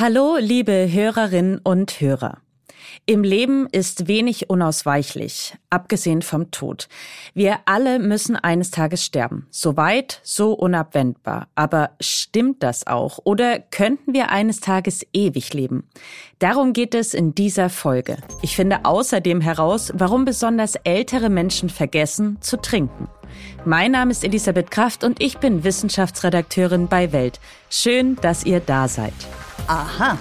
Hallo, liebe Hörerinnen und Hörer. Im Leben ist wenig unausweichlich, abgesehen vom Tod. Wir alle müssen eines Tages sterben. So weit, so unabwendbar. Aber stimmt das auch? Oder könnten wir eines Tages ewig leben? Darum geht es in dieser Folge. Ich finde außerdem heraus, warum besonders ältere Menschen vergessen zu trinken. Mein Name ist Elisabeth Kraft und ich bin Wissenschaftsredakteurin bei Welt. Schön, dass ihr da seid. Aha.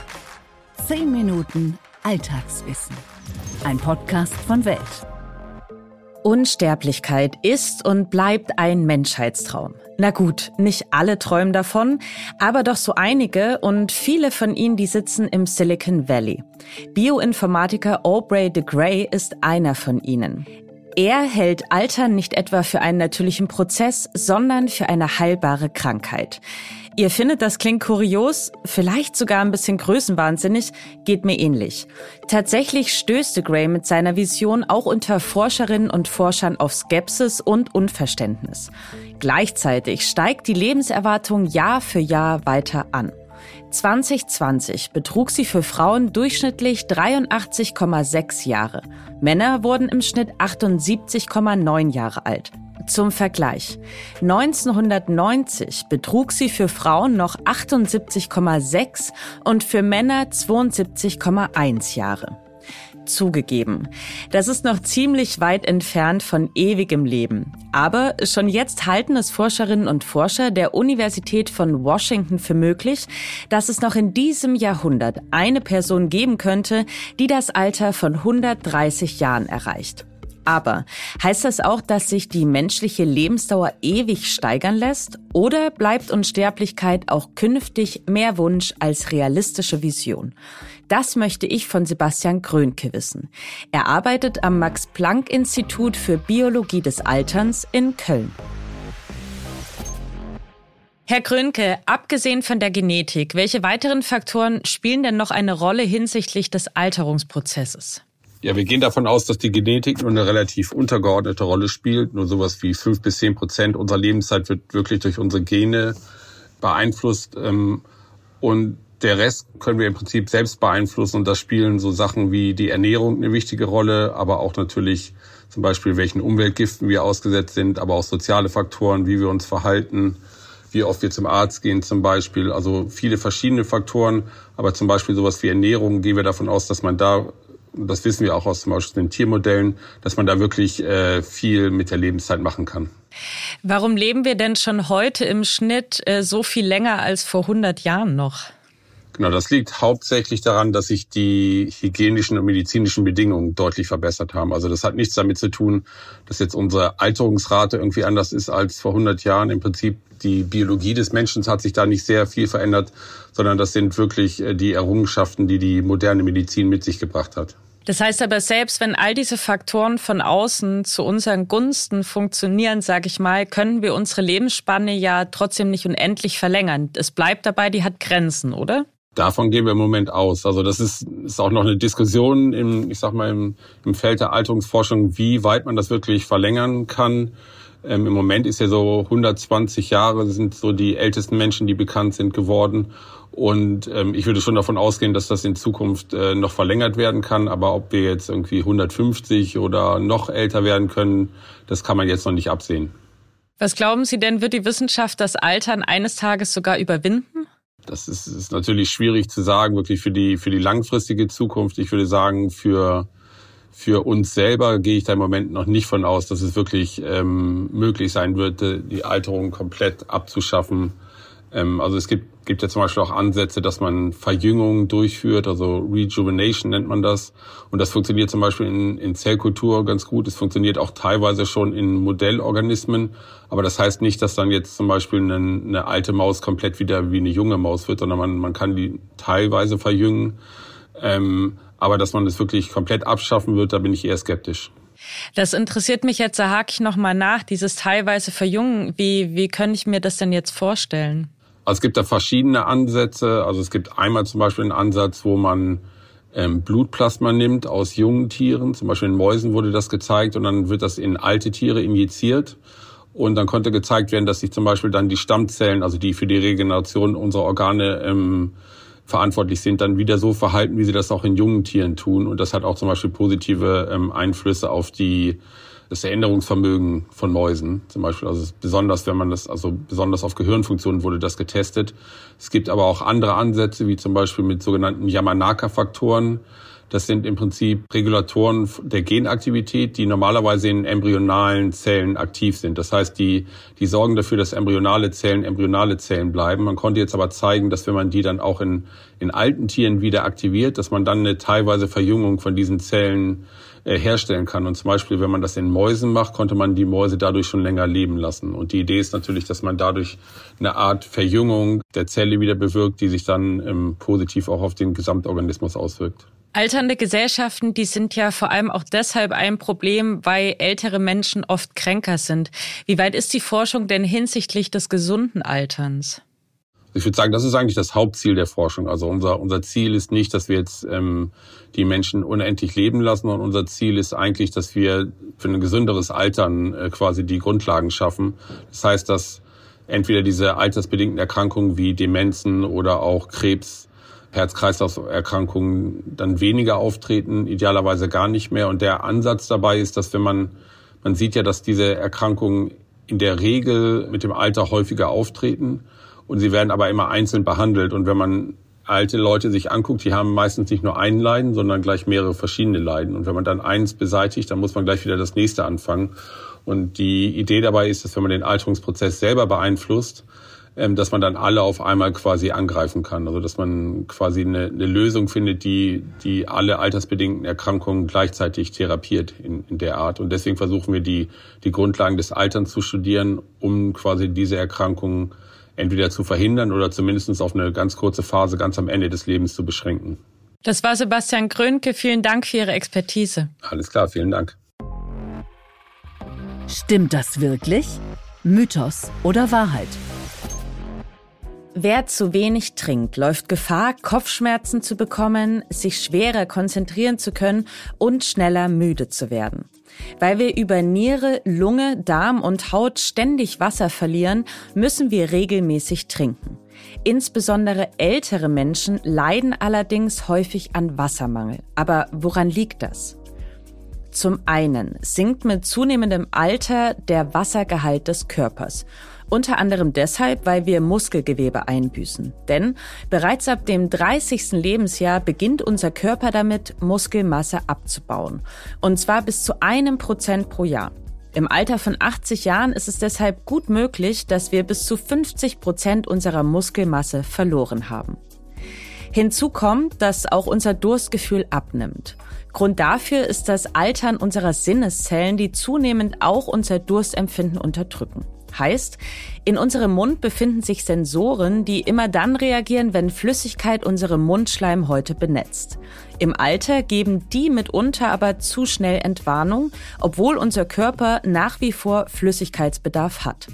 Zehn Minuten Alltagswissen. Ein Podcast von Welt. Unsterblichkeit ist und bleibt ein Menschheitstraum. Na gut, nicht alle träumen davon, aber doch so einige und viele von ihnen, die sitzen im Silicon Valley. Bioinformatiker Aubrey de Grey ist einer von ihnen. Er hält Altern nicht etwa für einen natürlichen Prozess, sondern für eine heilbare Krankheit. Ihr findet, das klingt kurios, vielleicht sogar ein bisschen größenwahnsinnig, geht mir ähnlich. Tatsächlich stößte Gray mit seiner Vision auch unter Forscherinnen und Forschern auf Skepsis und Unverständnis. Gleichzeitig steigt die Lebenserwartung Jahr für Jahr weiter an. 2020 betrug sie für Frauen durchschnittlich 83,6 Jahre. Männer wurden im Schnitt 78,9 Jahre alt. Zum Vergleich. 1990 betrug sie für Frauen noch 78,6 und für Männer 72,1 Jahre. Zugegeben, das ist noch ziemlich weit entfernt von ewigem Leben. Aber schon jetzt halten es Forscherinnen und Forscher der Universität von Washington für möglich, dass es noch in diesem Jahrhundert eine Person geben könnte, die das Alter von 130 Jahren erreicht. Aber heißt das auch, dass sich die menschliche Lebensdauer ewig steigern lässt? Oder bleibt Unsterblichkeit auch künftig mehr Wunsch als realistische Vision? Das möchte ich von Sebastian Grönke wissen. Er arbeitet am Max-Planck-Institut für Biologie des Alterns in Köln. Herr Grönke, abgesehen von der Genetik, welche weiteren Faktoren spielen denn noch eine Rolle hinsichtlich des Alterungsprozesses? Ja, wir gehen davon aus, dass die Genetik nur eine relativ untergeordnete Rolle spielt. Nur sowas wie fünf bis zehn Prozent unserer Lebenszeit wird wirklich durch unsere Gene beeinflusst. Ähm, und der Rest können wir im Prinzip selbst beeinflussen. Und da spielen so Sachen wie die Ernährung eine wichtige Rolle, aber auch natürlich zum Beispiel, welchen Umweltgiften wir ausgesetzt sind, aber auch soziale Faktoren, wie wir uns verhalten, wie oft wir zum Arzt gehen zum Beispiel. Also viele verschiedene Faktoren, aber zum Beispiel sowas wie Ernährung gehen wir davon aus, dass man da das wissen wir auch aus zum Beispiel den Tiermodellen, dass man da wirklich äh, viel mit der Lebenszeit machen kann. Warum leben wir denn schon heute im Schnitt äh, so viel länger als vor 100 Jahren noch? Genau, das liegt hauptsächlich daran, dass sich die hygienischen und medizinischen Bedingungen deutlich verbessert haben. Also das hat nichts damit zu tun, dass jetzt unsere Alterungsrate irgendwie anders ist als vor 100 Jahren. Im Prinzip die Biologie des Menschen hat sich da nicht sehr viel verändert, sondern das sind wirklich äh, die Errungenschaften, die die moderne Medizin mit sich gebracht hat. Das heißt aber, selbst wenn all diese Faktoren von außen zu unseren Gunsten funktionieren, sage ich mal, können wir unsere Lebensspanne ja trotzdem nicht unendlich verlängern. Es bleibt dabei, die hat Grenzen, oder? Davon gehen wir im Moment aus. Also das ist, ist auch noch eine Diskussion im, ich sag mal, im, im Feld der Alterungsforschung, wie weit man das wirklich verlängern kann. Ähm, Im Moment ist ja so 120 Jahre sind so die ältesten Menschen, die bekannt sind, geworden. Und ähm, ich würde schon davon ausgehen, dass das in Zukunft äh, noch verlängert werden kann. Aber ob wir jetzt irgendwie 150 oder noch älter werden können, das kann man jetzt noch nicht absehen. Was glauben Sie denn, wird die Wissenschaft das Altern eines Tages sogar überwinden? Das ist, ist natürlich schwierig zu sagen, wirklich für die, für die langfristige Zukunft. Ich würde sagen, für, für uns selber gehe ich da im Moment noch nicht von aus, dass es wirklich ähm, möglich sein wird, die Alterung komplett abzuschaffen. Ähm, also es gibt gibt ja zum Beispiel auch Ansätze, dass man Verjüngung durchführt, also Rejuvenation nennt man das. Und das funktioniert zum Beispiel in, in Zellkultur ganz gut. Es funktioniert auch teilweise schon in Modellorganismen. Aber das heißt nicht, dass dann jetzt zum Beispiel eine, eine alte Maus komplett wieder wie eine junge Maus wird, sondern man, man kann die teilweise verjüngen. Ähm, aber dass man das wirklich komplett abschaffen wird, da bin ich eher skeptisch. Das interessiert mich jetzt, da hake ich nochmal nach, dieses teilweise Verjüngen. Wie, wie kann ich mir das denn jetzt vorstellen? Also es gibt da verschiedene Ansätze. Also es gibt einmal zum Beispiel einen Ansatz, wo man ähm, Blutplasma nimmt aus jungen Tieren. Zum Beispiel in Mäusen wurde das gezeigt und dann wird das in alte Tiere injiziert. Und dann konnte gezeigt werden, dass sich zum Beispiel dann die Stammzellen, also die für die Regeneration unserer Organe ähm, verantwortlich sind, dann wieder so verhalten, wie sie das auch in jungen Tieren tun. Und das hat auch zum Beispiel positive ähm, Einflüsse auf die das Erinnerungsvermögen von Mäusen zum Beispiel. Also besonders, wenn man das, also besonders auf Gehirnfunktionen wurde das getestet. Es gibt aber auch andere Ansätze, wie zum Beispiel mit sogenannten Yamanaka-Faktoren. Das sind im Prinzip Regulatoren der Genaktivität, die normalerweise in embryonalen Zellen aktiv sind. Das heißt, die, die sorgen dafür, dass embryonale Zellen embryonale Zellen bleiben. Man konnte jetzt aber zeigen, dass wenn man die dann auch in, in alten Tieren wieder aktiviert, dass man dann eine teilweise Verjüngung von diesen Zellen äh, herstellen kann. Und zum Beispiel, wenn man das in Mäusen macht, konnte man die Mäuse dadurch schon länger leben lassen. Und die Idee ist natürlich, dass man dadurch eine Art Verjüngung der Zelle wieder bewirkt, die sich dann ähm, positiv auch auf den Gesamtorganismus auswirkt. Alternde Gesellschaften, die sind ja vor allem auch deshalb ein Problem, weil ältere Menschen oft kränker sind. Wie weit ist die Forschung denn hinsichtlich des gesunden Alterns? Ich würde sagen, das ist eigentlich das Hauptziel der Forschung. Also unser, unser Ziel ist nicht, dass wir jetzt ähm, die Menschen unendlich leben lassen, sondern unser Ziel ist eigentlich, dass wir für ein gesünderes Altern äh, quasi die Grundlagen schaffen. Das heißt, dass entweder diese altersbedingten Erkrankungen wie Demenzen oder auch Krebs Herz-Kreislauf-Erkrankungen dann weniger auftreten, idealerweise gar nicht mehr. Und der Ansatz dabei ist, dass wenn man, man sieht ja, dass diese Erkrankungen in der Regel mit dem Alter häufiger auftreten und sie werden aber immer einzeln behandelt. Und wenn man alte Leute sich anguckt, die haben meistens nicht nur ein Leiden, sondern gleich mehrere verschiedene Leiden. Und wenn man dann eins beseitigt, dann muss man gleich wieder das nächste anfangen. Und die Idee dabei ist, dass wenn man den Alterungsprozess selber beeinflusst, dass man dann alle auf einmal quasi angreifen kann. Also dass man quasi eine, eine Lösung findet, die, die alle altersbedingten Erkrankungen gleichzeitig therapiert in, in der Art. Und deswegen versuchen wir die, die Grundlagen des Alterns zu studieren, um quasi diese Erkrankungen entweder zu verhindern oder zumindest auf eine ganz kurze Phase ganz am Ende des Lebens zu beschränken. Das war Sebastian Grönke. Vielen Dank für Ihre Expertise. Alles klar, vielen Dank. Stimmt das wirklich? Mythos oder Wahrheit? Wer zu wenig trinkt, läuft Gefahr, Kopfschmerzen zu bekommen, sich schwerer konzentrieren zu können und schneller müde zu werden. Weil wir über Niere, Lunge, Darm und Haut ständig Wasser verlieren, müssen wir regelmäßig trinken. Insbesondere ältere Menschen leiden allerdings häufig an Wassermangel. Aber woran liegt das? Zum einen sinkt mit zunehmendem Alter der Wassergehalt des Körpers. Unter anderem deshalb, weil wir Muskelgewebe einbüßen. Denn bereits ab dem 30. Lebensjahr beginnt unser Körper damit, Muskelmasse abzubauen. Und zwar bis zu einem Prozent pro Jahr. Im Alter von 80 Jahren ist es deshalb gut möglich, dass wir bis zu 50 Prozent unserer Muskelmasse verloren haben. Hinzu kommt, dass auch unser Durstgefühl abnimmt. Grund dafür ist das Altern unserer Sinneszellen, die zunehmend auch unser Durstempfinden unterdrücken. Heißt, in unserem Mund befinden sich Sensoren, die immer dann reagieren, wenn Flüssigkeit unsere Mundschleimhäute benetzt. Im Alter geben die mitunter aber zu schnell Entwarnung, obwohl unser Körper nach wie vor Flüssigkeitsbedarf hat.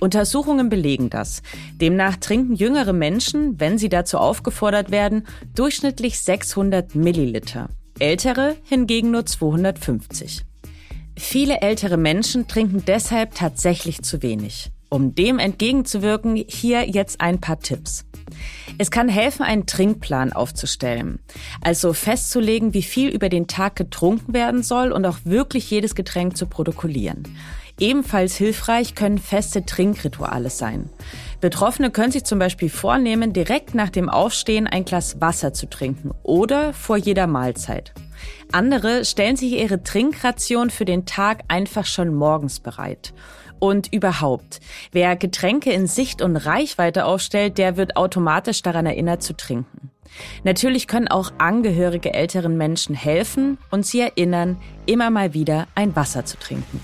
Untersuchungen belegen das. Demnach trinken jüngere Menschen, wenn sie dazu aufgefordert werden, durchschnittlich 600 Milliliter. Ältere hingegen nur 250. Viele ältere Menschen trinken deshalb tatsächlich zu wenig. Um dem entgegenzuwirken, hier jetzt ein paar Tipps. Es kann helfen, einen Trinkplan aufzustellen. Also festzulegen, wie viel über den Tag getrunken werden soll und auch wirklich jedes Getränk zu protokollieren. Ebenfalls hilfreich können feste Trinkrituale sein. Betroffene können sich zum Beispiel vornehmen, direkt nach dem Aufstehen ein Glas Wasser zu trinken oder vor jeder Mahlzeit. Andere stellen sich ihre Trinkration für den Tag einfach schon morgens bereit. Und überhaupt, wer Getränke in Sicht und Reichweite aufstellt, der wird automatisch daran erinnert zu trinken. Natürlich können auch Angehörige älteren Menschen helfen und sie erinnern, immer mal wieder ein Wasser zu trinken.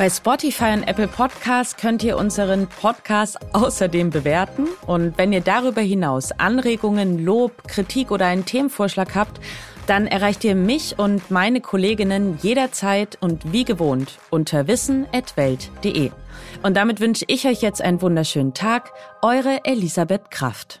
Bei Spotify und Apple Podcasts könnt ihr unseren Podcast außerdem bewerten. Und wenn ihr darüber hinaus Anregungen, Lob, Kritik oder einen Themenvorschlag habt, dann erreicht ihr mich und meine Kolleginnen jederzeit und wie gewohnt unter wissen.welt.de. Und damit wünsche ich euch jetzt einen wunderschönen Tag. Eure Elisabeth Kraft.